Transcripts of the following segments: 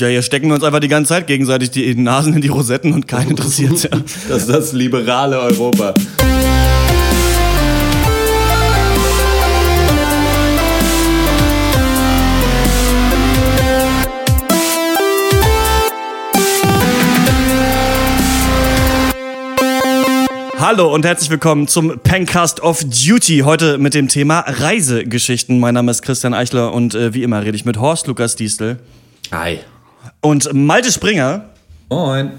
Ja, hier stecken wir uns einfach die ganze Zeit gegenseitig die Nasen in die Rosetten und keinen interessiert ja. Das ist das liberale Europa. Hallo und herzlich willkommen zum Pencast of Duty. Heute mit dem Thema Reisegeschichten. Mein Name ist Christian Eichler und äh, wie immer rede ich mit Horst Lukas Diestel. Hi. Und Malte Springer. Moin.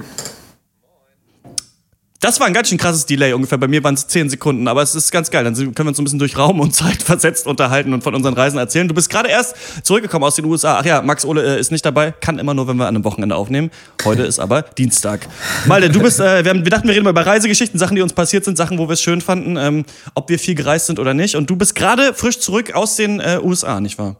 Das war ein ganz schön krasses Delay, ungefähr. Bei mir waren es 10 Sekunden, aber es ist ganz geil. Dann können wir uns ein bisschen durch Raum und Zeit versetzt unterhalten und von unseren Reisen erzählen. Du bist gerade erst zurückgekommen aus den USA. Ach ja, Max Ole äh, ist nicht dabei, kann immer nur, wenn wir an einem Wochenende aufnehmen. Heute ist aber Dienstag. Malte, du bist, äh, wir, haben, wir dachten, wir reden mal über Reisegeschichten, Sachen, die uns passiert sind, Sachen, wo wir es schön fanden, ähm, ob wir viel gereist sind oder nicht. Und du bist gerade frisch zurück aus den äh, USA, nicht wahr?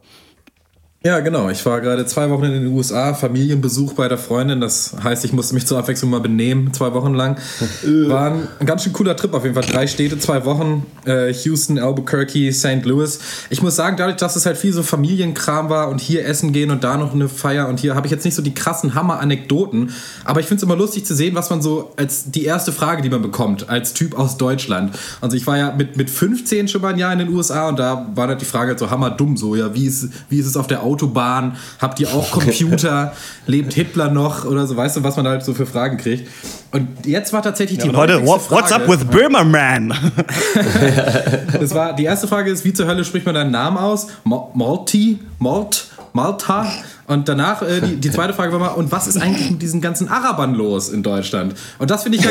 Ja, genau. Ich war gerade zwei Wochen in den USA, Familienbesuch bei der Freundin. Das heißt, ich musste mich zur Abwechslung mal benehmen, zwei Wochen lang. War ein, ein ganz schön cooler Trip auf jeden Fall. Drei Städte, zwei Wochen. Äh, Houston, Albuquerque, St. Louis. Ich muss sagen, dadurch, dass es halt viel so Familienkram war und hier essen gehen und da noch eine Feier und hier habe ich jetzt nicht so die krassen Hammer-Anekdoten. Aber ich finde es immer lustig zu sehen, was man so als die erste Frage, die man bekommt, als Typ aus Deutschland. Also ich war ja mit, mit 15 schon mal ein Jahr in den USA und da war halt die Frage halt so hammerdumm so, ja, wie ist, wie ist es auf der Auto Autobahn? Habt ihr auch Computer? Lebt Hitler noch? Oder so, weißt du, was man halt so für Fragen kriegt. Und jetzt war tatsächlich ja, die heute, what, What's up with Böhmerman? das war, die erste Frage ist, wie zur Hölle spricht man deinen Namen aus? Malti? Malt? Malta? Und danach äh, die, die zweite Frage war mal, und was ist eigentlich mit diesen ganzen Arabern los in Deutschland? Und das finde ich ja,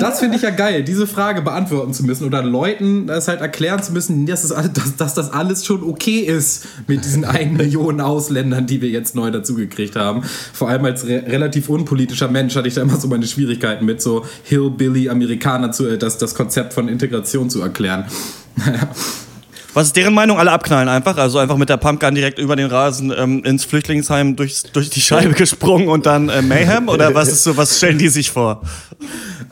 das finde ich ja geil, diese Frage beantworten zu müssen oder Leuten das halt erklären zu müssen, dass, es, dass, dass das alles schon okay ist mit diesen einen Millionen Ausländern, die wir jetzt neu dazugekriegt haben. Vor allem als re relativ unpolitischer Mensch hatte ich da immer so meine Schwierigkeiten mit, so Hillbilly-Amerikaner zu, äh, das, das Konzept von Integration zu erklären. Was ist deren Meinung? Alle abknallen einfach. Also einfach mit der Pumpgun direkt über den Rasen ähm, ins Flüchtlingsheim durch, durch die Scheibe gesprungen und dann äh, Mayhem? Oder was ist so, was stellen die sich vor?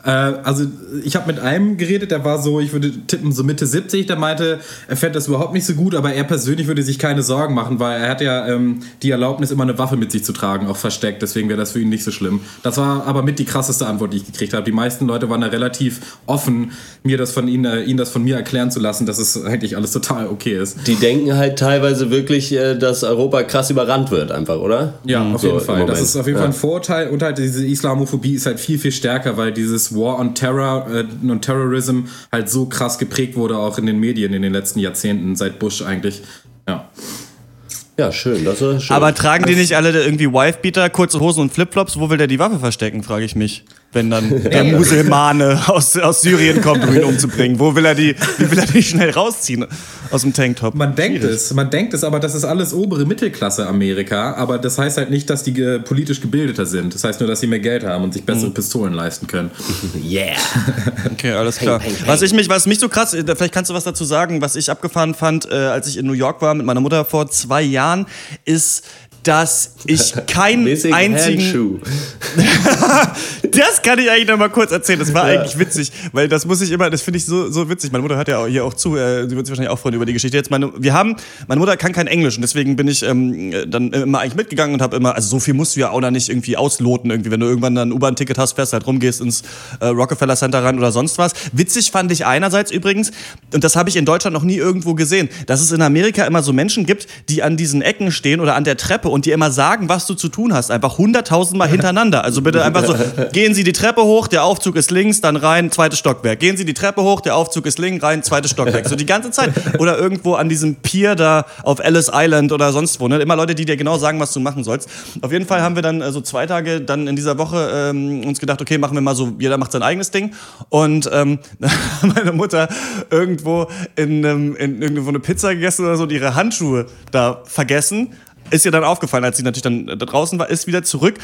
Äh, also ich habe mit einem geredet, der war so, ich würde tippen, so Mitte 70, der meinte, er fände das überhaupt nicht so gut, aber er persönlich würde sich keine Sorgen machen, weil er hat ja ähm, die Erlaubnis, immer eine Waffe mit sich zu tragen, auch versteckt. Deswegen wäre das für ihn nicht so schlimm. Das war aber mit die krasseste Antwort, die ich gekriegt habe. Die meisten Leute waren da relativ offen, mir das von ihnen, äh, ihnen das von mir erklären zu lassen, dass es eigentlich alles total okay ist. Die denken halt teilweise wirklich, äh, dass Europa krass überrannt wird, einfach, oder? Ja, auf so jeden Fall. Das ist auf jeden ja. Fall ein Vorteil und halt diese Islamophobie ist halt viel, viel stärker, weil dieses War on Terror äh, und Terrorism halt so krass geprägt wurde, auch in den Medien in den letzten Jahrzehnten, seit Bush eigentlich. Ja. Ja, schön, das ist schön. Aber tragen die nicht alle irgendwie Wifebeater, kurze Hosen und Flipflops? Wo will der die Waffe verstecken, frage ich mich. Wenn dann der Muselmane aus, aus Syrien kommt, um ihn umzubringen. Wo will er die, wie will er die schnell rausziehen aus dem Tanktop? Man denkt Schwierig. es, man denkt es, aber das ist alles obere Mittelklasse Amerika. Aber das heißt halt nicht, dass die äh, politisch gebildeter sind. Das heißt nur, dass sie mehr Geld haben und sich bessere mhm. Pistolen leisten können. Yeah. Okay, alles klar. Peng, peng, peng. Was ich mich, was mich so krass, äh, vielleicht kannst du was dazu sagen, was ich abgefahren fand, äh, als ich in New York war mit meiner Mutter vor zwei Jahren, ist dass ich keinen einzigen. das kann ich eigentlich noch mal kurz erzählen. Das war ja. eigentlich witzig, weil das muss ich immer, das finde ich so, so witzig. Meine Mutter hört ja hier auch zu, äh, sie wird sich wahrscheinlich auch freuen über die Geschichte. Jetzt meine, wir haben, meine Mutter kann kein Englisch und deswegen bin ich ähm, dann immer eigentlich mitgegangen und habe immer, also so viel musst du ja auch noch nicht irgendwie ausloten irgendwie, wenn du irgendwann dann ein U-Bahn-Ticket hast, fährst halt rumgehst ins äh, Rockefeller Center rein oder sonst was. Witzig fand ich einerseits übrigens, und das habe ich in Deutschland noch nie irgendwo gesehen, dass es in Amerika immer so Menschen gibt, die an diesen Ecken stehen oder an der Treppe und dir immer sagen, was du zu tun hast. Einfach hunderttausendmal hintereinander. Also bitte einfach so, gehen Sie die Treppe hoch, der Aufzug ist links, dann rein, zweites Stockwerk. Gehen Sie die Treppe hoch, der Aufzug ist links, rein, zweites Stockwerk. So die ganze Zeit. Oder irgendwo an diesem Pier da auf Ellis Island oder sonst wo. Ne? Immer Leute, die dir genau sagen, was du machen sollst. Auf jeden Fall haben wir dann äh, so zwei Tage dann in dieser Woche ähm, uns gedacht, okay, machen wir mal so, jeder macht sein eigenes Ding. Und ähm, meine Mutter irgendwo in, ähm, in irgendwo eine Pizza gegessen oder so und ihre Handschuhe da vergessen ist ihr dann aufgefallen, als sie natürlich dann da draußen war, ist wieder zurück,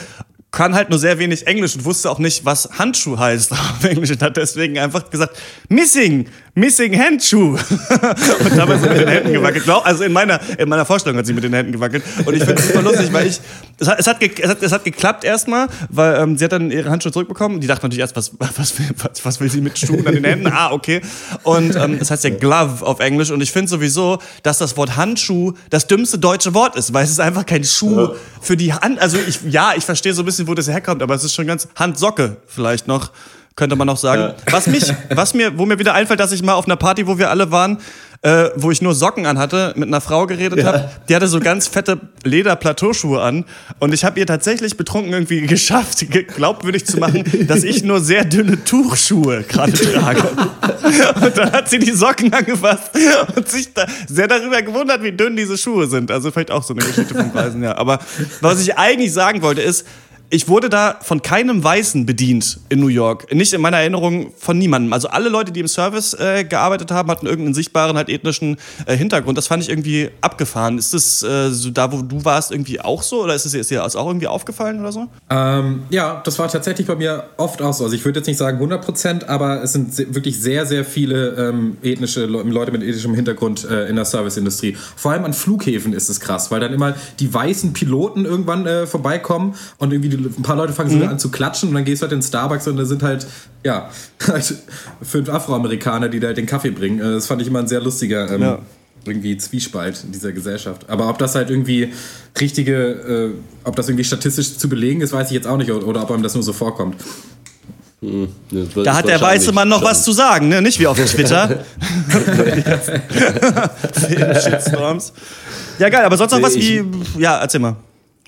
kann halt nur sehr wenig Englisch und wusste auch nicht, was Handschuh heißt auf Englisch und hat deswegen einfach gesagt, missing, missing Handschuh. und dabei sind mit den Händen gewackelt. Also in meiner, in meiner Vorstellung hat sie mit den Händen gewackelt. Und ich finde es super lustig, weil ich, es hat, es hat, es hat, es hat geklappt erstmal, weil ähm, sie hat dann ihre Handschuhe zurückbekommen. Die dachte natürlich erst, was, was, was, was will sie mit Schuhen an den Händen? Ah, okay. Und ähm, das heißt ja Glove auf Englisch. Und ich finde sowieso, dass das Wort Handschuh das dümmste deutsche Wort ist, weil es ist einfach kein Schuh für die Hand. Also ich, ja, ich verstehe so ein bisschen, wo das herkommt, aber es ist schon ganz Handsocke vielleicht noch könnte man noch sagen. Ja. Was mich, was mir, wo mir wieder einfällt, dass ich mal auf einer Party, wo wir alle waren, äh, wo ich nur Socken anhatte, mit einer Frau geredet ja. habe. Die hatte so ganz fette Leder-Plateauschuhe an. Und ich habe ihr tatsächlich betrunken irgendwie geschafft, glaubwürdig zu machen, dass ich nur sehr dünne Tuchschuhe gerade trage. und dann hat sie die Socken angefasst und sich da sehr darüber gewundert, wie dünn diese Schuhe sind. Also vielleicht auch so eine Geschichte vom Preisen, ja. Aber was ich eigentlich sagen wollte ist, ich wurde da von keinem Weißen bedient in New York. Nicht in meiner Erinnerung von niemandem. Also alle Leute, die im Service äh, gearbeitet haben, hatten irgendeinen sichtbaren, halt ethnischen äh, Hintergrund. Das fand ich irgendwie abgefahren. Ist das äh, so da, wo du warst, irgendwie auch so? Oder ist es dir das auch irgendwie aufgefallen oder so? Ähm, ja, das war tatsächlich bei mir oft auch so. Also ich würde jetzt nicht sagen 100 Prozent, aber es sind wirklich sehr, sehr viele ähm, ethnische Leute mit ethnischem Hintergrund äh, in der Serviceindustrie. Vor allem an Flughäfen ist es krass, weil dann immer die weißen Piloten irgendwann äh, vorbeikommen und irgendwie die ein paar Leute fangen sogar mhm. an zu klatschen und dann gehst du halt in Starbucks und da sind halt, ja, halt fünf Afroamerikaner, die da halt den Kaffee bringen. Äh, das fand ich immer ein sehr lustiger ähm, ja. irgendwie Zwiespalt in dieser Gesellschaft. Aber ob das halt irgendwie richtige, äh, ob das irgendwie statistisch zu belegen ist, weiß ich jetzt auch nicht oder, oder ob einem das nur so vorkommt. Hm, da hat der weiße Mann noch was zu sagen, ne? nicht wie auf Twitter. Shitstorms. Ja, geil, aber sonst noch was wie. Ja, erzähl mal.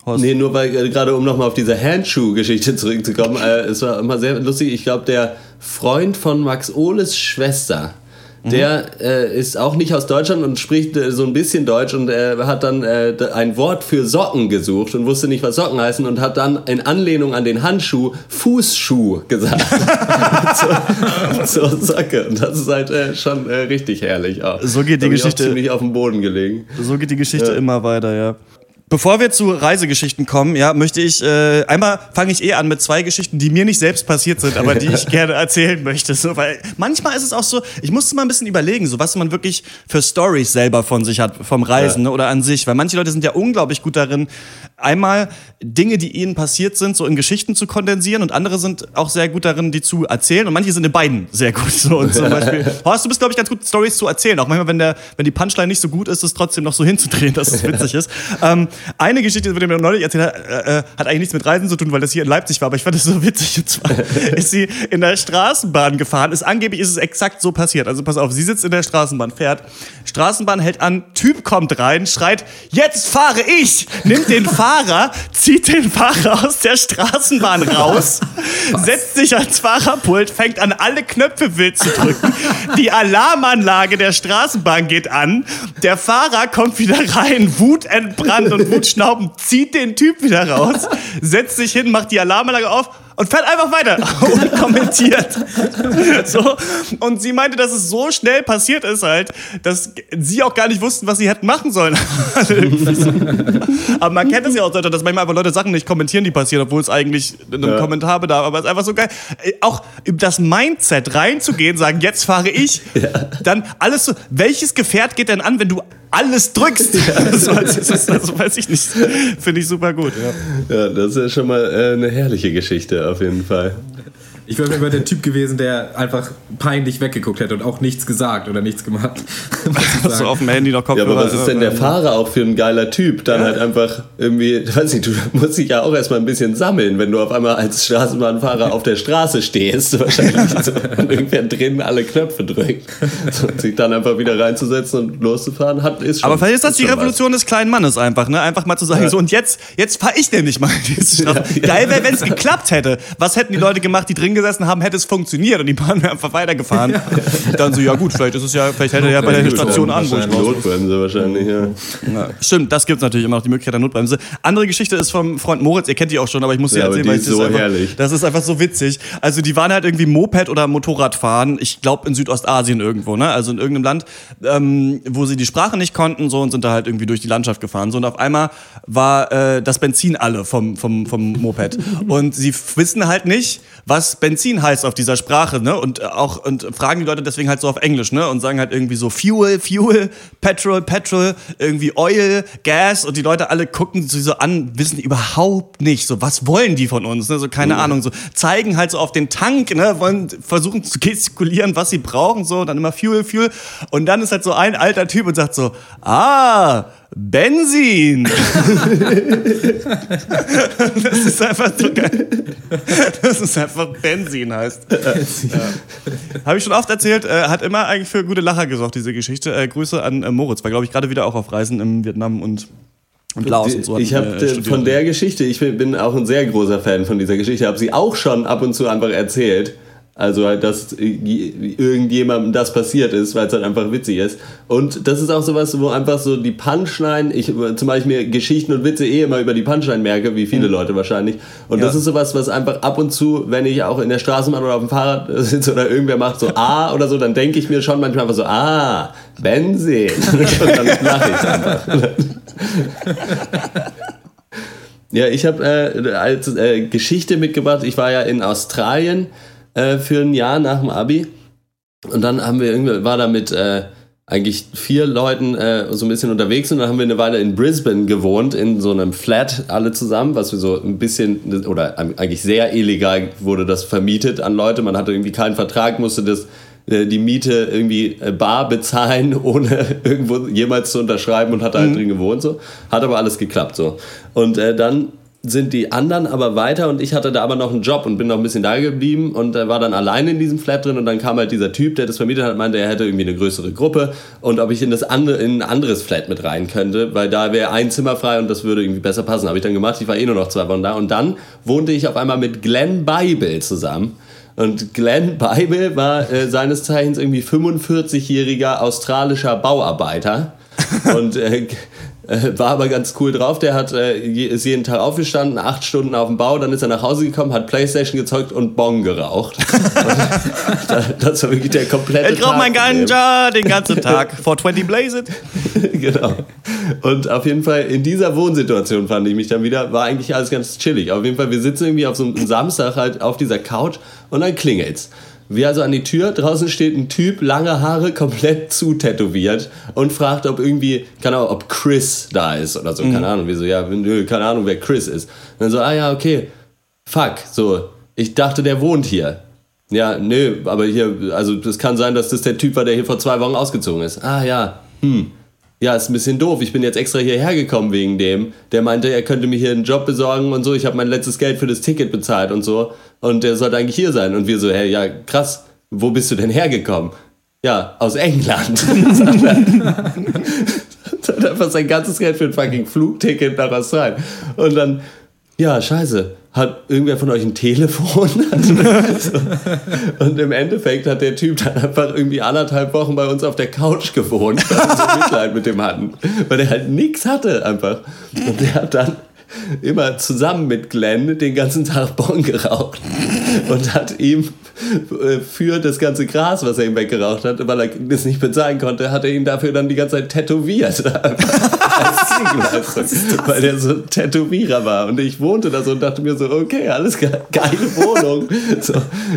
Horst? Nee, nur weil äh, gerade um nochmal auf diese Handschuh-Geschichte zurückzukommen, äh, es war immer sehr lustig. Ich glaube, der Freund von Max Ohles Schwester, der äh, ist auch nicht aus Deutschland und spricht äh, so ein bisschen Deutsch und er hat dann äh, ein Wort für Socken gesucht und wusste nicht, was Socken heißen und hat dann in Anlehnung an den Handschuh Fußschuh gesagt. so, so Socke. Und das ist halt äh, schon äh, richtig herrlich auch. So geht die Geschichte. ziemlich auf dem Boden gelegen. So geht die Geschichte immer weiter, ja. Bevor wir zu Reisegeschichten kommen, ja, möchte ich äh, einmal fange ich eh an mit zwei Geschichten, die mir nicht selbst passiert sind, aber die ich gerne erzählen möchte. So, weil manchmal ist es auch so, ich musste mal ein bisschen überlegen, so was man wirklich für Stories selber von sich hat, vom Reisen ja. ne, oder an sich. Weil manche Leute sind ja unglaublich gut darin, einmal Dinge, die ihnen passiert sind, so in Geschichten zu kondensieren und andere sind auch sehr gut darin, die zu erzählen und manche sind in beiden sehr gut. So, und zum Beispiel, Horst, du bist, glaube ich, ganz gut, Stories zu erzählen. Auch manchmal, wenn, der, wenn die Punchline nicht so gut ist, es trotzdem noch so hinzudrehen, dass es witzig ist. Ähm, eine Geschichte, die mir neulich erzählt hat, äh, äh, hat eigentlich nichts mit Reisen zu tun, weil das hier in Leipzig war, aber ich fand das so witzig. Und zwar ist sie in der Straßenbahn gefahren. Ist, angeblich ist es exakt so passiert. Also pass auf, sie sitzt in der Straßenbahn, fährt, Straßenbahn hält an, Typ kommt rein, schreit, jetzt fahre ich! Nimmt den Fahrer, zieht den Fahrer aus der Straßenbahn raus, setzt sich ans Fahrerpult, fängt an, alle Knöpfe wild zu drücken. Die Alarmanlage der Straßenbahn geht an, der Fahrer kommt wieder rein, wutentbrannt und wutschnaubend, zieht den Typ wieder raus, setzt sich hin, macht die Alarmanlage auf und fährt einfach weiter und kommentiert. so. Und sie meinte, dass es so schnell passiert ist halt, dass sie auch gar nicht wussten, was sie hätten machen sollen. aber man kennt es ja auch, dass manchmal einfach Leute Sachen nicht kommentieren, die passieren, obwohl es eigentlich einen ja. Kommentar bedarf. Aber es ist einfach so geil. Auch das Mindset reinzugehen, sagen, jetzt fahre ich, ja. dann alles so, welches Gefährt geht denn an, wenn du alles drückst. Ja. Das, weiß, das, weiß ich nicht. Finde ich super gut. Ja. ja, das ist schon mal äh, eine herrliche Geschichte auf jeden Fall. Ich wäre immer der Typ gewesen, der einfach peinlich weggeguckt hätte und auch nichts gesagt oder nichts gemacht. so auf dem Handy noch Kopfhörer. Ja, aber was ist denn der Fahrer auch für ein geiler Typ? Dann ja. halt einfach irgendwie, weiß nicht, du musst dich ja auch erstmal ein bisschen sammeln, wenn du auf einmal als Straßenbahnfahrer auf der Straße stehst, wahrscheinlich so, und irgendwer drin alle Knöpfe drückt. Und sich dann einfach wieder reinzusetzen und loszufahren, hat, ist schon. Aber vielleicht ist das ist die Revolution was. des kleinen Mannes einfach, ne? Einfach mal zu sagen, ja. so und jetzt, jetzt fahre ich nämlich mal. Ja, Geil wäre, wenn es geklappt hätte. Was hätten die Leute gemacht, die drin gesessen haben, hätte es funktioniert und die Bahn wäre einfach weitergefahren. Dann so, ja gut, vielleicht ist es ja, vielleicht hält er ja bei der Station an. Notbremse wahrscheinlich, ja. ja. Stimmt, das gibt es natürlich immer noch, die Möglichkeit der Notbremse. Andere Geschichte ist vom Freund Moritz, ihr kennt die auch schon, aber ich muss sie ja, erzählen, weil es so ist einfach, herrlich. das ist einfach so witzig. Also die waren halt irgendwie Moped oder Motorradfahren, ich glaube in Südostasien irgendwo, ne? Also in irgendeinem Land, ähm, wo sie die Sprache nicht konnten so und sind da halt irgendwie durch die Landschaft gefahren. So und auf einmal war äh, das Benzin alle vom, vom, vom Moped. und sie wissen halt nicht, was Benzin heißt auf dieser Sprache, ne? Und auch und fragen die Leute deswegen halt so auf Englisch, ne? Und sagen halt irgendwie so Fuel, Fuel, Petrol, Petrol, irgendwie Oil, Gas und die Leute alle gucken sie so an, wissen überhaupt nicht, so was wollen die von uns, ne? So keine mhm. Ahnung, so zeigen halt so auf den Tank, ne? Wollen versuchen zu gestikulieren, was sie brauchen, so dann immer Fuel, Fuel und dann ist halt so ein alter Typ und sagt so, ah, Benzin. das ist einfach so geil. Das ist einfach Benzin heißt. Ja. Habe ich schon oft erzählt, äh, hat immer eigentlich für gute Lacher gesorgt, diese Geschichte. Äh, Grüße an äh, Moritz, war glaube ich gerade wieder auch auf Reisen in Vietnam und und Laos und so. Ich habe äh, von der Geschichte, ich bin auch ein sehr großer Fan von dieser Geschichte, habe sie auch schon ab und zu einfach erzählt. Also halt, dass irgendjemandem das passiert ist, weil es halt einfach witzig ist. Und das ist auch sowas, wo einfach so die Punchline, ich zum Beispiel Geschichten und Witze eh immer über die Punchline merke, wie viele mhm. Leute wahrscheinlich. Und ja. das ist sowas, was einfach ab und zu, wenn ich auch in der Straßenbahn oder auf dem Fahrrad sitze oder irgendwer macht so ah oder so, dann denke ich mir schon manchmal einfach so, ah, Benzin. und dann lache ich einfach. ja, ich habe äh, als äh, Geschichte mitgebracht, ich war ja in Australien äh, für ein Jahr nach dem Abi. Und dann haben wir irgendwie, war da mit äh, eigentlich vier Leuten äh, so ein bisschen unterwegs und dann haben wir eine Weile in Brisbane gewohnt, in so einem Flat alle zusammen, was wir so ein bisschen, oder eigentlich sehr illegal wurde das vermietet an Leute. Man hatte irgendwie keinen Vertrag, musste das äh, die Miete irgendwie äh, bar bezahlen, ohne irgendwo jemals zu unterschreiben und hat da halt mhm. drin gewohnt so. Hat aber alles geklappt so. Und äh, dann sind die anderen aber weiter und ich hatte da aber noch einen Job und bin noch ein bisschen da geblieben und äh, war dann alleine in diesem Flat drin und dann kam halt dieser Typ, der das vermietet hat, meinte, er hätte irgendwie eine größere Gruppe und ob ich in das andere, in ein anderes Flat mit rein könnte, weil da wäre ein Zimmer frei und das würde irgendwie besser passen. Habe ich dann gemacht, ich war eh nur noch zwei Wochen da und dann wohnte ich auf einmal mit Glenn Bible zusammen. Und Glenn Bible war äh, seines Zeichens irgendwie 45-jähriger australischer Bauarbeiter. und äh, äh, war aber ganz cool drauf. Der hat, äh, ist jeden Tag aufgestanden, acht Stunden auf dem Bau, dann ist er nach Hause gekommen, hat Playstation gezeugt und Bong geraucht. das war wirklich der komplette Ich rauche mein Ganja den ganzen Tag. 420 blaze it. genau. Und auf jeden Fall in dieser Wohnsituation fand ich mich dann wieder, war eigentlich alles ganz chillig. Auf jeden Fall, wir sitzen irgendwie auf so einem Samstag halt auf dieser Couch und dann klingelt's. Wir also an die Tür, draußen steht ein Typ, lange Haare, komplett zutätowiert und fragt, ob irgendwie, keine Ahnung, ob Chris da ist oder so, mhm. keine Ahnung, wieso, ja, nö, keine Ahnung, wer Chris ist. Und dann so, ah ja, okay, fuck, so, ich dachte, der wohnt hier. Ja, nö, aber hier, also es kann sein, dass das der Typ war, der hier vor zwei Wochen ausgezogen ist. Ah ja, hm, ja, ist ein bisschen doof. Ich bin jetzt extra hierher gekommen wegen dem. Der meinte, er könnte mir hier einen Job besorgen und so. Ich habe mein letztes Geld für das Ticket bezahlt und so. Und der sollte eigentlich hier sein. Und wir so, hey, ja, krass, wo bist du denn hergekommen? Ja, aus England. hat einfach sein ganzes Geld für ein fucking Flugticket nach Australien. Und dann, ja, scheiße hat irgendwer von euch ein Telefon? und im Endeffekt hat der Typ dann einfach irgendwie anderthalb Wochen bei uns auf der Couch gewohnt, weil wir so Mitleid mit dem hatten. Weil er halt nichts hatte einfach. Und der hat dann immer zusammen mit Glenn den ganzen Tag Bon geraucht und hat ihm äh, für das ganze Gras, was er ihm weggeraucht hat, weil er das nicht bezahlen konnte, hat er ihn dafür dann die ganze Zeit tätowiert. als weil er so ein Tätowierer war. Und ich wohnte da so und dachte mir so, okay, alles ge geile Wohnung. So,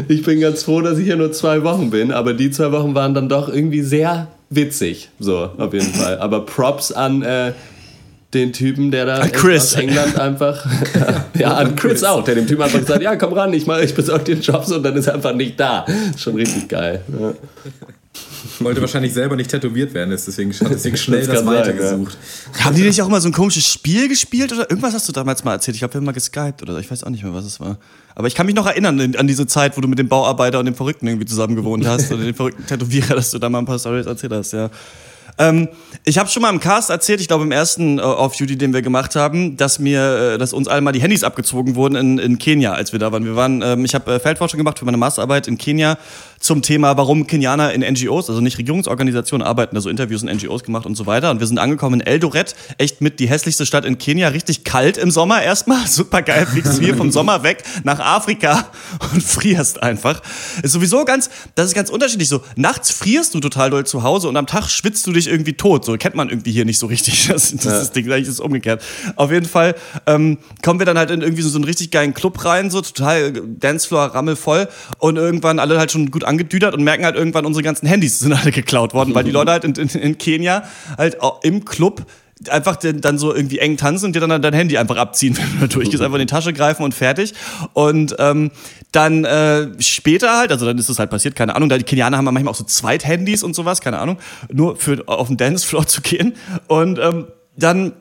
ich bin ganz froh, dass ich hier nur zwei Wochen bin, aber die zwei Wochen waren dann doch irgendwie sehr witzig. So, auf jeden Fall. Aber Props an äh, den Typen, der da aus England einfach. ja, an Chris auch, der dem Typen einfach gesagt ja, komm ran, ich, mal, ich besorge den Jobs und dann ist er einfach nicht da. Schon richtig geil. Ja. Wollte wahrscheinlich selber nicht tätowiert werden, deswegen hat deswegen schnell das, das weitergesucht. Ja. Haben die nicht auch immer so ein komisches Spiel gespielt oder irgendwas hast du damals mal erzählt? Ich glaube, wir haben mal geskypt oder so. ich weiß auch nicht mehr, was es war. Aber ich kann mich noch erinnern an diese Zeit, wo du mit dem Bauarbeiter und dem Verrückten irgendwie zusammen gewohnt hast oder dem verrückten Tätowierer, dass du da mal ein paar Stories erzählt hast, ja. Ähm, ich habe schon mal im Cast erzählt, ich glaube im ersten äh, Off-Duty, den wir gemacht haben, dass mir, äh, dass uns alle mal die Handys abgezogen wurden in, in Kenia, als wir da waren. Wir waren, ähm, ich habe äh, Feldforschung gemacht für meine Masterarbeit in Kenia zum Thema, warum Kenianer in NGOs, also nicht Regierungsorganisationen, arbeiten, also Interviews in NGOs gemacht und so weiter. Und wir sind angekommen in Eldoret, echt mit die hässlichste Stadt in Kenia, richtig kalt im Sommer erstmal, super geil, fliegst du hier vom Sommer weg nach Afrika und frierst einfach. Ist sowieso ganz, das ist ganz unterschiedlich so. Nachts frierst du total doll zu Hause und am Tag schwitzt du dich irgendwie tot. So kennt man irgendwie hier nicht so richtig. Das, das ja. ist Ding, eigentlich ist umgekehrt. Auf jeden Fall ähm, kommen wir dann halt in irgendwie so, so einen richtig geilen Club rein, so total Dancefloor rammelvoll und irgendwann alle halt schon gut angedüdert und merken halt irgendwann, unsere ganzen Handys sind alle geklaut worden, weil die Leute halt in, in, in Kenia halt im Club einfach dann so irgendwie eng tanzen und dir dann dein Handy einfach abziehen, wenn du durchgehst, einfach in die Tasche greifen und fertig. Und ähm, dann äh, später halt, also dann ist es halt passiert, keine Ahnung, da die Kenianer haben manchmal auch so Zweithandys und sowas, keine Ahnung, nur für auf den Dancefloor zu gehen. Und ähm, dann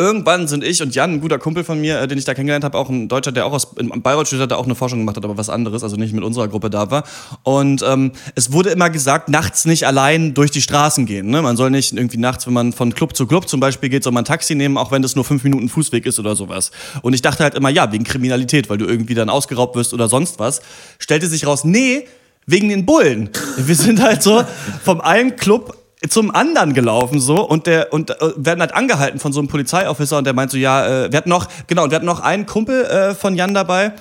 Irgendwann sind ich und Jan, ein guter Kumpel von mir, äh, den ich da kennengelernt habe, auch ein Deutscher, der auch aus in Bayreuth studiert hat, auch eine Forschung gemacht hat, aber was anderes, also nicht mit unserer Gruppe da war. Und ähm, es wurde immer gesagt, nachts nicht allein durch die Straßen gehen. Ne? Man soll nicht irgendwie nachts, wenn man von Club zu Club zum Beispiel geht, soll man ein Taxi nehmen, auch wenn das nur fünf Minuten Fußweg ist oder sowas. Und ich dachte halt immer, ja, wegen Kriminalität, weil du irgendwie dann ausgeraubt wirst oder sonst was. Stellte sich raus, nee, wegen den Bullen. Wir sind halt so vom einen Club zum anderen gelaufen so und der und äh, werden halt angehalten von so einem Polizeiofficer und der meint so ja äh, wir hatten noch genau und wir hatten noch einen Kumpel äh, von Jan dabei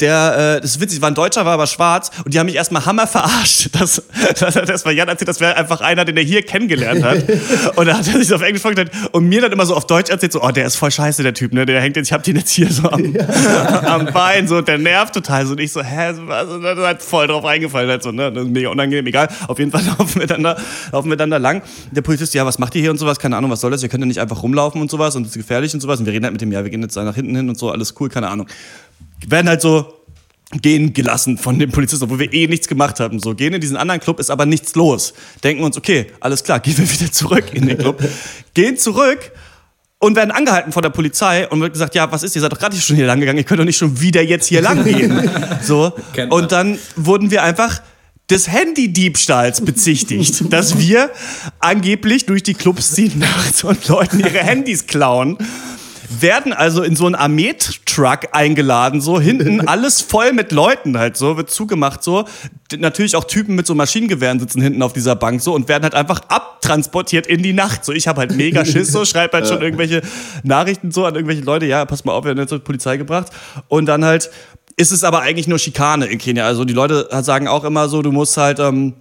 der, äh, das ist witzig, war ein Deutscher, war aber schwarz und die haben mich erstmal hammer verarscht. Das, das hat erstmal Jan erzählt, das wäre einfach einer, den er hier kennengelernt hat. und da hat er sich auf Englisch vorgestellt und mir dann immer so auf Deutsch erzählt, so, oh, der ist voll scheiße, der Typ, ne? Der hängt jetzt, ich hab den jetzt hier so am, am Bein, so, der nervt total. So, und ich so, hä, was? Und dann halt voll drauf eingefallen, halt so, ne? Das ist mega unangenehm, egal. Auf jeden Fall laufen wir dann da, laufen wir dann da lang. Der Polizist, ja, was macht ihr hier und sowas? Keine Ahnung, was soll das? Ihr könnt ja nicht einfach rumlaufen und sowas und es ist gefährlich und sowas. Und wir reden halt mit dem, ja, wir gehen jetzt da nach hinten hin und so, alles cool, keine Ahnung. Werden halt so gehen gelassen von dem Polizisten, obwohl wir eh nichts gemacht haben. So, gehen in diesen anderen Club, ist aber nichts los. Denken uns, okay, alles klar, gehen wir wieder zurück in den Club. gehen zurück und werden angehalten von der Polizei und wird gesagt, ja, was ist, ihr seid doch gerade schon hier lang gegangen, ihr könnt doch nicht schon wieder jetzt hier lang gehen. So. Und dann wurden wir einfach des Handydiebstahls bezichtigt, dass wir angeblich durch die Clubs ziehen nachts und Leuten ihre Handys klauen werden also in so einen Armeetruck eingeladen, so hinten alles voll mit Leuten halt so, wird zugemacht so. Natürlich auch Typen mit so Maschinengewehren sitzen hinten auf dieser Bank so und werden halt einfach abtransportiert in die Nacht. So, ich habe halt mega Schiss so, schreibe halt schon irgendwelche Nachrichten so an irgendwelche Leute, ja, pass mal auf, wir werden jetzt zur Polizei gebracht. Und dann halt ist es aber eigentlich nur Schikane in Kenia. Also die Leute sagen auch immer so, du musst halt ähm,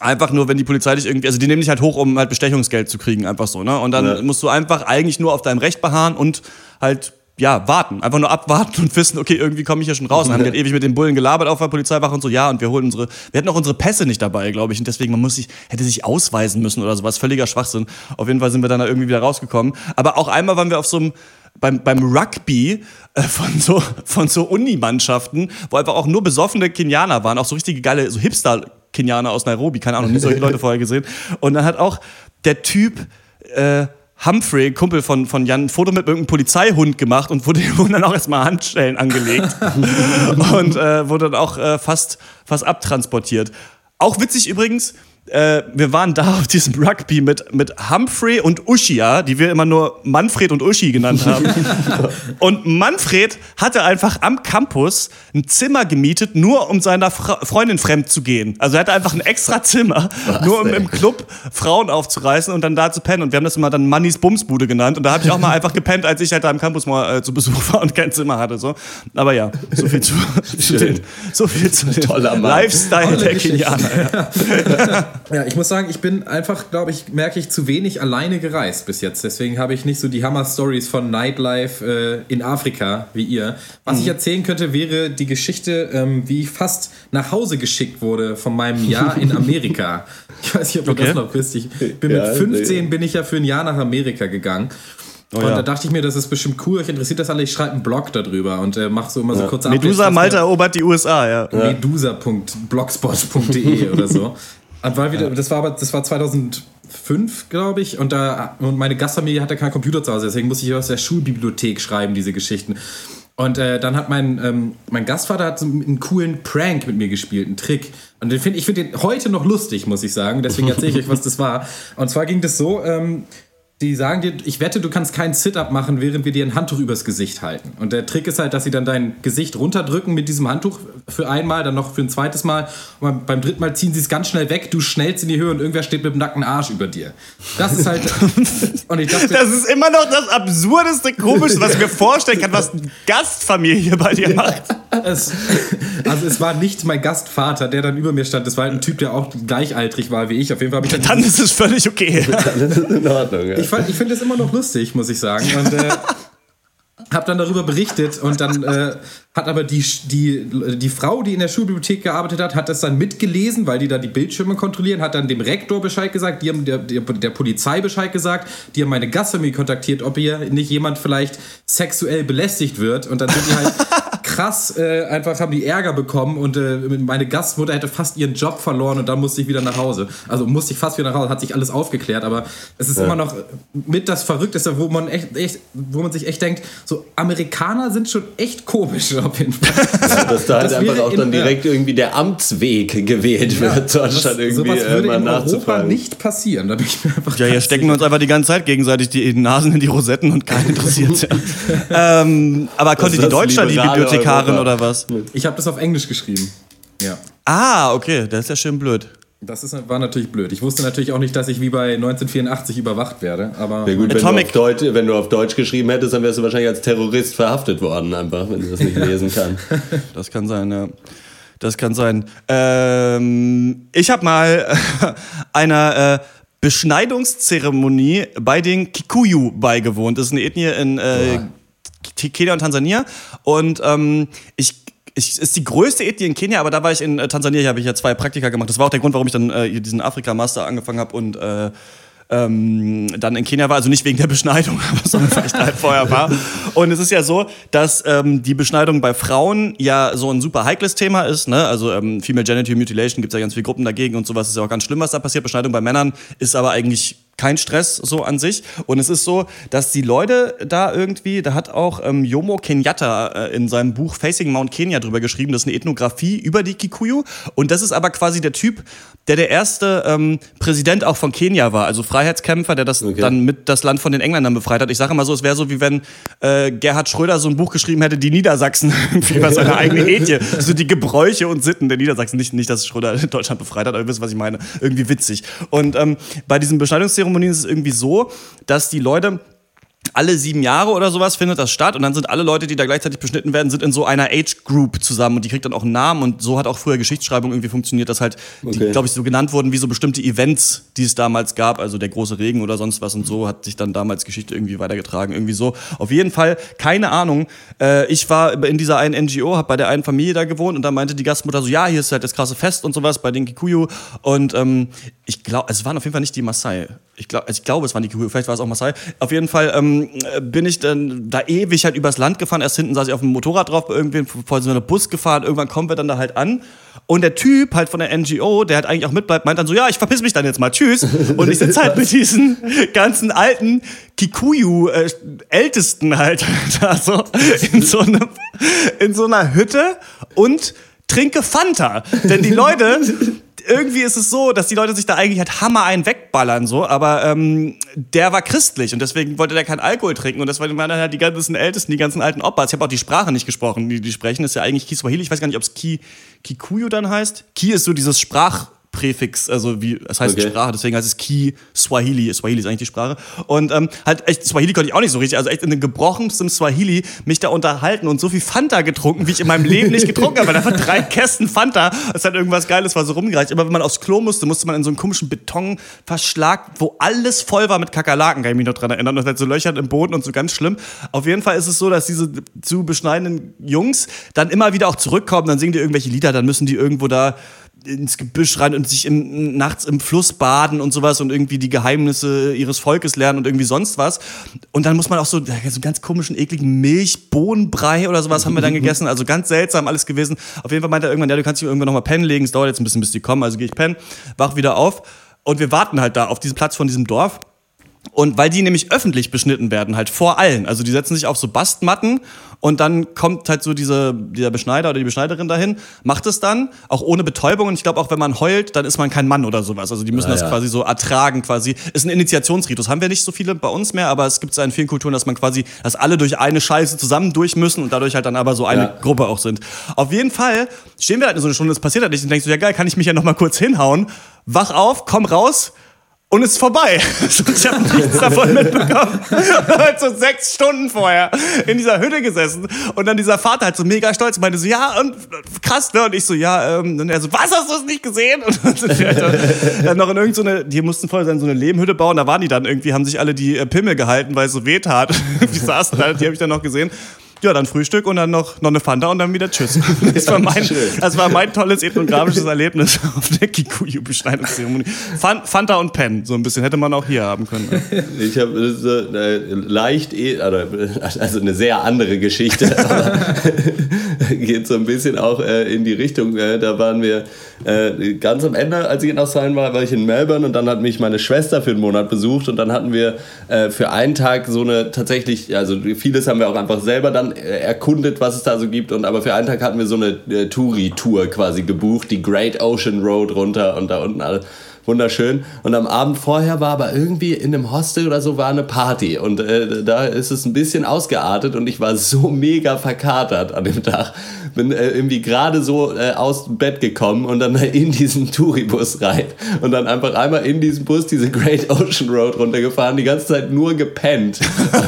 Einfach nur, wenn die Polizei dich irgendwie, also die nehmen dich halt hoch, um halt Bestechungsgeld zu kriegen, einfach so, ne? Und dann ja. musst du einfach eigentlich nur auf deinem Recht beharren und halt ja, warten. Einfach nur abwarten und wissen, okay, irgendwie komme ich hier schon raus. Und haben halt ewig mit den Bullen gelabert auf der Polizeiwache und so, ja, und wir holen unsere, wir hatten auch unsere Pässe nicht dabei, glaube ich. Und deswegen, man muss sich, hätte sich ausweisen müssen oder sowas. Völliger Schwachsinn. Auf jeden Fall sind wir dann da irgendwie wieder rausgekommen. Aber auch einmal waren wir auf so einem, beim, beim Rugby äh, von so, von so Unimannschaften, wo einfach auch nur besoffene Kenianer waren, auch so richtige geile, so Hipster Kenianer aus Nairobi, keine Ahnung, nie solche Leute vorher gesehen. Und dann hat auch der Typ, äh, Humphrey, Kumpel von, von Jan, ein Foto mit irgendeinem Polizeihund gemacht und wurde wurden dann auch erstmal Handschellen angelegt. und äh, wurde dann auch äh, fast, fast abtransportiert. Auch witzig übrigens, äh, wir waren da auf diesem Rugby mit, mit Humphrey und Ushia, die wir immer nur Manfred und Uschi genannt haben. und Manfred hatte einfach am Campus ein Zimmer gemietet, nur um seiner Fra Freundin fremd zu gehen. Also er hatte einfach ein extra Zimmer, Was, nur um ey? im Club Frauen aufzureißen und dann da zu pennen. Und wir haben das immer dann Mannys Bumsbude genannt. Und da habe ich auch mal einfach gepennt, als ich halt da am Campus mal äh, zu Besuch war und kein Zimmer hatte. So. Aber ja, so viel zu, zu den, so viel zu dem Lifestyle der Kenianer. Ja. Ja, ich muss sagen, ich bin einfach, glaube ich, merke ich, zu wenig alleine gereist bis jetzt. Deswegen habe ich nicht so die Hammer-Stories von Nightlife äh, in Afrika wie ihr. Was mhm. ich erzählen könnte, wäre die Geschichte, ähm, wie ich fast nach Hause geschickt wurde von meinem Jahr in Amerika. ich weiß nicht, ob du okay. das noch wisst. Ich bin ja, mit 15 nee. bin ich ja für ein Jahr nach Amerika gegangen. Oh, und ja. da dachte ich mir, das ist bestimmt cool, euch interessiert das alle, ich schreibe einen Blog darüber und äh, mache so immer so kurze Medusa Malta erobert die USA, ja. Medusa.blogspot.de oder so. Weil wir, das war aber, das war 2005, glaube ich, und da und meine Gastfamilie hatte keinen Computer zu Hause, deswegen musste ich aus der Schulbibliothek schreiben, diese Geschichten. Und äh, dann hat mein, ähm, mein Gastvater hat so einen coolen Prank mit mir gespielt, einen Trick. Und den find, ich finde den heute noch lustig, muss ich sagen. Deswegen erzähle ich euch, was das war. Und zwar ging das so, ähm, die sagen dir, ich wette, du kannst keinen Sit-Up machen, während wir dir ein Handtuch übers Gesicht halten. Und der Trick ist halt, dass sie dann dein Gesicht runterdrücken mit diesem Handtuch für einmal, dann noch für ein zweites Mal. Und beim dritten Mal ziehen sie es ganz schnell weg, du schnellst in die Höhe und irgendwer steht mit dem nackten Arsch über dir. Das ist halt. und ich dachte, das ist immer noch das absurdeste, komischste, was ich mir vorstellen kann, was eine Gastfamilie bei dir macht. Es, also es war nicht mein Gastvater, der dann über mir stand. Das war halt ein Typ, der auch gleichaltrig war wie ich. Auf jeden Fall habe ich dann. Dann ist es völlig okay. dann ist es in Ordnung. Ja. Ich ich finde das immer noch lustig, muss ich sagen. Und äh, habe dann darüber berichtet und dann äh, hat aber die, die, die Frau, die in der Schulbibliothek gearbeitet hat, hat das dann mitgelesen, weil die da die Bildschirme kontrollieren, hat dann dem Rektor Bescheid gesagt, die haben der, der, der Polizei Bescheid gesagt, die haben meine Gastfamilie kontaktiert, ob hier nicht jemand vielleicht sexuell belästigt wird und dann sind die halt krass, äh, einfach haben die Ärger bekommen und äh, meine Gastmutter hätte fast ihren Job verloren und dann musste ich wieder nach Hause. Also musste ich fast wieder nach Hause, hat sich alles aufgeklärt, aber es ist ja. immer noch mit das Verrückteste, wo man echt, echt, wo man sich echt denkt, so Amerikaner sind schon echt komisch auf jeden Fall. Ja, dass da halt einfach auch dann direkt irgendwie der Amtsweg gewählt wird, ja, anstatt irgendwie sowas würde äh, in Europa nicht passieren. Da bin ich mir einfach ja, hier stecken wir uns einfach die ganze Zeit gegenseitig die Nasen in die Rosetten und keinen interessiert. ähm, aber konnte die Deutschland die Bibliothek Bibliotekarin oder was? Ich habe das auf Englisch geschrieben. Ja. Ah, okay, das ist ja schön blöd. Das ist, war natürlich blöd. Ich wusste natürlich auch nicht, dass ich wie bei 1984 überwacht werde. Aber ja, gut, wenn, du Deutsch, wenn, du auf Deutsch, geschrieben hättest, dann wärst du wahrscheinlich als Terrorist verhaftet worden, einfach, wenn du das nicht lesen kannst. das kann sein, ja. Das kann sein. Ähm, ich habe mal einer äh, Beschneidungszeremonie bei den Kikuyu beigewohnt. Das ist eine Ethnie in äh, Kenia und Tansania. Und ähm, ich ich, ist die größte Ethnie in Kenia, aber da war ich in äh, Tansania, habe ich ja zwei Praktika gemacht. Das war auch der Grund, warum ich dann äh, diesen Afrika-Master angefangen habe und äh, ähm, dann in Kenia war, also nicht wegen der Beschneidung, sondern weil ich da halt vorher war. Und es ist ja so, dass ähm, die Beschneidung bei Frauen ja so ein super heikles Thema ist. Ne? Also ähm, Female Genital Mutilation gibt es ja ganz viele Gruppen dagegen und sowas ist ja auch ganz schlimm, was da passiert. Beschneidung bei Männern ist aber eigentlich kein Stress so an sich. Und es ist so, dass die Leute da irgendwie, da hat auch ähm, Jomo Kenyatta äh, in seinem Buch Facing Mount Kenya drüber geschrieben, das ist eine Ethnographie über die Kikuyu. Und das ist aber quasi der Typ, der der erste ähm, Präsident auch von Kenia war, also Freiheitskämpfer, der das okay. dann mit das Land von den Engländern befreit hat. Ich sage immer so, es wäre so, wie wenn äh, Gerhard Schröder so ein Buch geschrieben hätte, die Niedersachsen, irgendwie über seine eigene Ethie, so die Gebräuche und Sitten der Niedersachsen. Nicht, nicht dass Schröder Deutschland befreit hat, aber ihr wisst, was ich meine. Irgendwie witzig. Und ähm, bei diesen Beschneidungszeremonien Zeremonien ist es irgendwie so, dass die Leute alle sieben Jahre oder sowas findet das statt und dann sind alle Leute, die da gleichzeitig beschnitten werden, sind in so einer Age Group zusammen und die kriegt dann auch einen Namen und so hat auch früher Geschichtsschreibung irgendwie funktioniert, dass halt, okay. glaube ich, so genannt wurden wie so bestimmte Events, die es damals gab, also der große Regen oder sonst was und so hat sich dann damals Geschichte irgendwie weitergetragen, irgendwie so. Auf jeden Fall, keine Ahnung, äh, ich war in dieser einen NGO, habe bei der einen Familie da gewohnt und da meinte die Gastmutter so, ja, hier ist halt das krasse Fest und sowas bei den Kikuyu und ähm, ich glaube, es waren auf jeden Fall nicht die Maasai. Ich glaube, also ich glaube, es waren die Kikuyu, vielleicht war es auch Maasai. Auf jeden Fall ähm, bin ich dann da ewig halt übers Land gefahren. Erst hinten saß ich auf dem Motorrad drauf, irgendwie vor so einem Bus gefahren. Irgendwann kommen wir dann da halt an. Und der Typ halt von der NGO, der halt eigentlich auch mitbleibt, meint dann so, ja, ich verpiss mich dann jetzt mal, tschüss. Und ich sitze halt mit diesen ganzen alten Kikuyu-Ältesten äh, halt da so in so, einem, in so einer Hütte und trinke Fanta. Denn die Leute irgendwie ist es so, dass die Leute sich da eigentlich halt Hammer einen wegballern, so, aber ähm, der war christlich und deswegen wollte der keinen Alkohol trinken und das waren dann halt die ganzen Ältesten, die ganzen alten Opas. Ich habe auch die Sprache nicht gesprochen, die die sprechen, das ist ja eigentlich Kiswahili, ich weiß gar nicht, ob es Ki, Kikuyu dann heißt. Ki ist so dieses Sprach Präfix, also wie, das heißt okay. Sprache, deswegen heißt es Ki Swahili. Swahili ist eigentlich die Sprache. Und ähm, halt echt, Swahili konnte ich auch nicht so richtig, also echt in dem gebrochenstem Swahili mich da unterhalten und so viel Fanta getrunken, wie ich in meinem Leben nicht getrunken habe. Weil einfach drei Kästen Fanta, das hat irgendwas Geiles war, so rumgereicht. Immer wenn man aufs Klo musste, musste man in so einen komischen Betonverschlag, wo alles voll war mit Kakerlaken, kann ich mich noch dran erinnern. Und halt so Löcher im Boden und so ganz schlimm. Auf jeden Fall ist es so, dass diese zu beschneidenden Jungs dann immer wieder auch zurückkommen, dann singen die irgendwelche Lieder, dann müssen die irgendwo da ins Gebüsch rein und sich im, nachts im Fluss baden und sowas und irgendwie die Geheimnisse ihres Volkes lernen und irgendwie sonst was. Und dann muss man auch so, so ganz komischen, ekligen Milchbohnenbrei oder sowas haben wir dann gegessen. Also ganz seltsam alles gewesen. Auf jeden Fall meinte er irgendwann, ja, du kannst dich irgendwann nochmal pennen legen. Es dauert jetzt ein bisschen, bis die kommen. Also gehe ich pennen, wach wieder auf. Und wir warten halt da auf diesem Platz von diesem Dorf. Und weil die nämlich öffentlich beschnitten werden, halt vor allen. Also die setzen sich auf so Bastmatten und dann kommt halt so diese, dieser Beschneider oder die Beschneiderin dahin, macht es dann, auch ohne Betäubung. Und ich glaube, auch wenn man heult, dann ist man kein Mann oder sowas. Also die müssen ah, das ja. quasi so ertragen, quasi. Ist ein Initiationsritus. Haben wir nicht so viele bei uns mehr, aber es gibt es in vielen Kulturen, dass man quasi, dass alle durch eine Scheiße zusammen durch müssen und dadurch halt dann aber so eine ja. Gruppe auch sind. Auf jeden Fall stehen wir halt in so eine Stunde, es passiert halt nicht und denkst du, ja geil, kann ich mich ja noch mal kurz hinhauen. Wach auf, komm raus, und es ist vorbei. ich habe nichts davon mitbekommen. halt so sechs Stunden vorher in dieser Hütte gesessen und dann dieser Vater halt so mega stolz meinte so, ja, und krass, ne? Und ich so, ja, ähm, und er so, was, hast du es nicht gesehen? Und dann sind wir halt dann noch in irgendeine, so die mussten vorher so eine Lehmhütte bauen, da waren die dann irgendwie, haben sich alle die äh, Pimmel gehalten, weil es so weh tat. die saßen da, die habe ich dann noch gesehen. Ja, dann Frühstück und dann noch, noch eine Fanta und dann wieder Tschüss. Das war mein, das war mein tolles ethnografisches Erlebnis auf der Kikuyu-Beschneidungszeremonie. Fanta und Pen, so ein bisschen hätte man auch hier haben können. Ich habe so äh, leicht, e, also eine sehr andere Geschichte, aber geht so ein bisschen auch äh, in die Richtung. Äh, da waren wir äh, ganz am Ende, als ich in Australien war, war ich in Melbourne und dann hat mich meine Schwester für einen Monat besucht und dann hatten wir äh, für einen Tag so eine tatsächlich, also vieles haben wir auch einfach selber dann äh, erkundet, was es da so gibt. Und aber für einen Tag hatten wir so eine äh, Touri-Tour quasi gebucht, die Great Ocean Road runter und da unten alles wunderschön. Und am Abend vorher war aber irgendwie in einem Hostel oder so war eine Party. Und äh, da ist es ein bisschen ausgeartet und ich war so mega verkatert an dem Tag. Bin äh, irgendwie gerade so äh, aus dem Bett gekommen und dann in diesen Touribus rein. Und dann einfach einmal in diesem Bus diese Great Ocean Road runtergefahren, die ganze Zeit nur gepennt.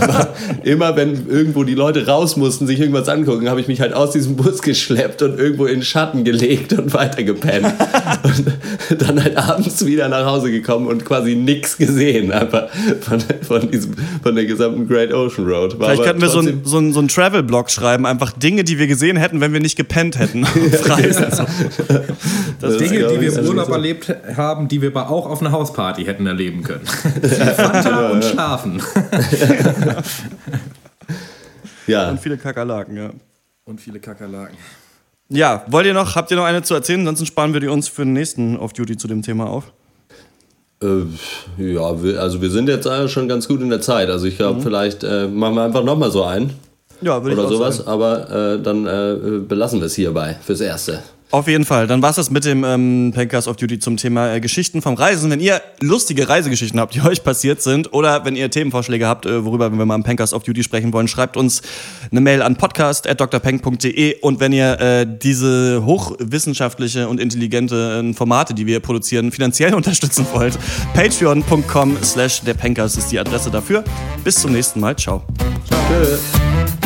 immer wenn irgendwo die Leute raus mussten, sich irgendwas angucken, habe ich mich halt aus diesem Bus geschleppt und irgendwo in Schatten gelegt und weiter gepennt. und dann halt abends wieder nach Hause gekommen und quasi nichts gesehen, einfach von, von, diesem, von der gesamten Great Ocean Road. War Vielleicht könnten wir so ein, so ein, so ein Travel-Blog schreiben, einfach Dinge, die wir gesehen hätten, wenn wir nicht gepennt hätten. ja. das Dinge, die wir im Urlaub erlebt haben, die wir aber auch auf einer Hausparty hätten erleben können. Fanta und Schlafen. ja. Und viele Kakerlaken, ja. Und viele Kakerlaken. Ja, wollt ihr noch, habt ihr noch eine zu erzählen? Ansonsten sparen wir die uns für den nächsten Off-Duty zu dem Thema auf. Äh, ja, also wir sind jetzt schon ganz gut in der Zeit. Also ich glaube, mhm. vielleicht äh, machen wir einfach nochmal so einen. Ja, würde ich Oder sowas, sagen. aber äh, dann äh, belassen wir es hierbei fürs Erste. Auf jeden Fall. Dann war es das mit dem ähm, Pancast of Duty zum Thema äh, Geschichten vom Reisen. Wenn ihr lustige Reisegeschichten habt, die euch passiert sind, oder wenn ihr Themenvorschläge habt, äh, worüber wir mal im Pancast of Duty sprechen wollen, schreibt uns eine Mail an podcast.drpeng.de und wenn ihr äh, diese hochwissenschaftliche und intelligente Formate, die wir produzieren, finanziell unterstützen wollt, patreon.com slash der ist die Adresse dafür. Bis zum nächsten Mal. Ciao. Ciao. Tschö.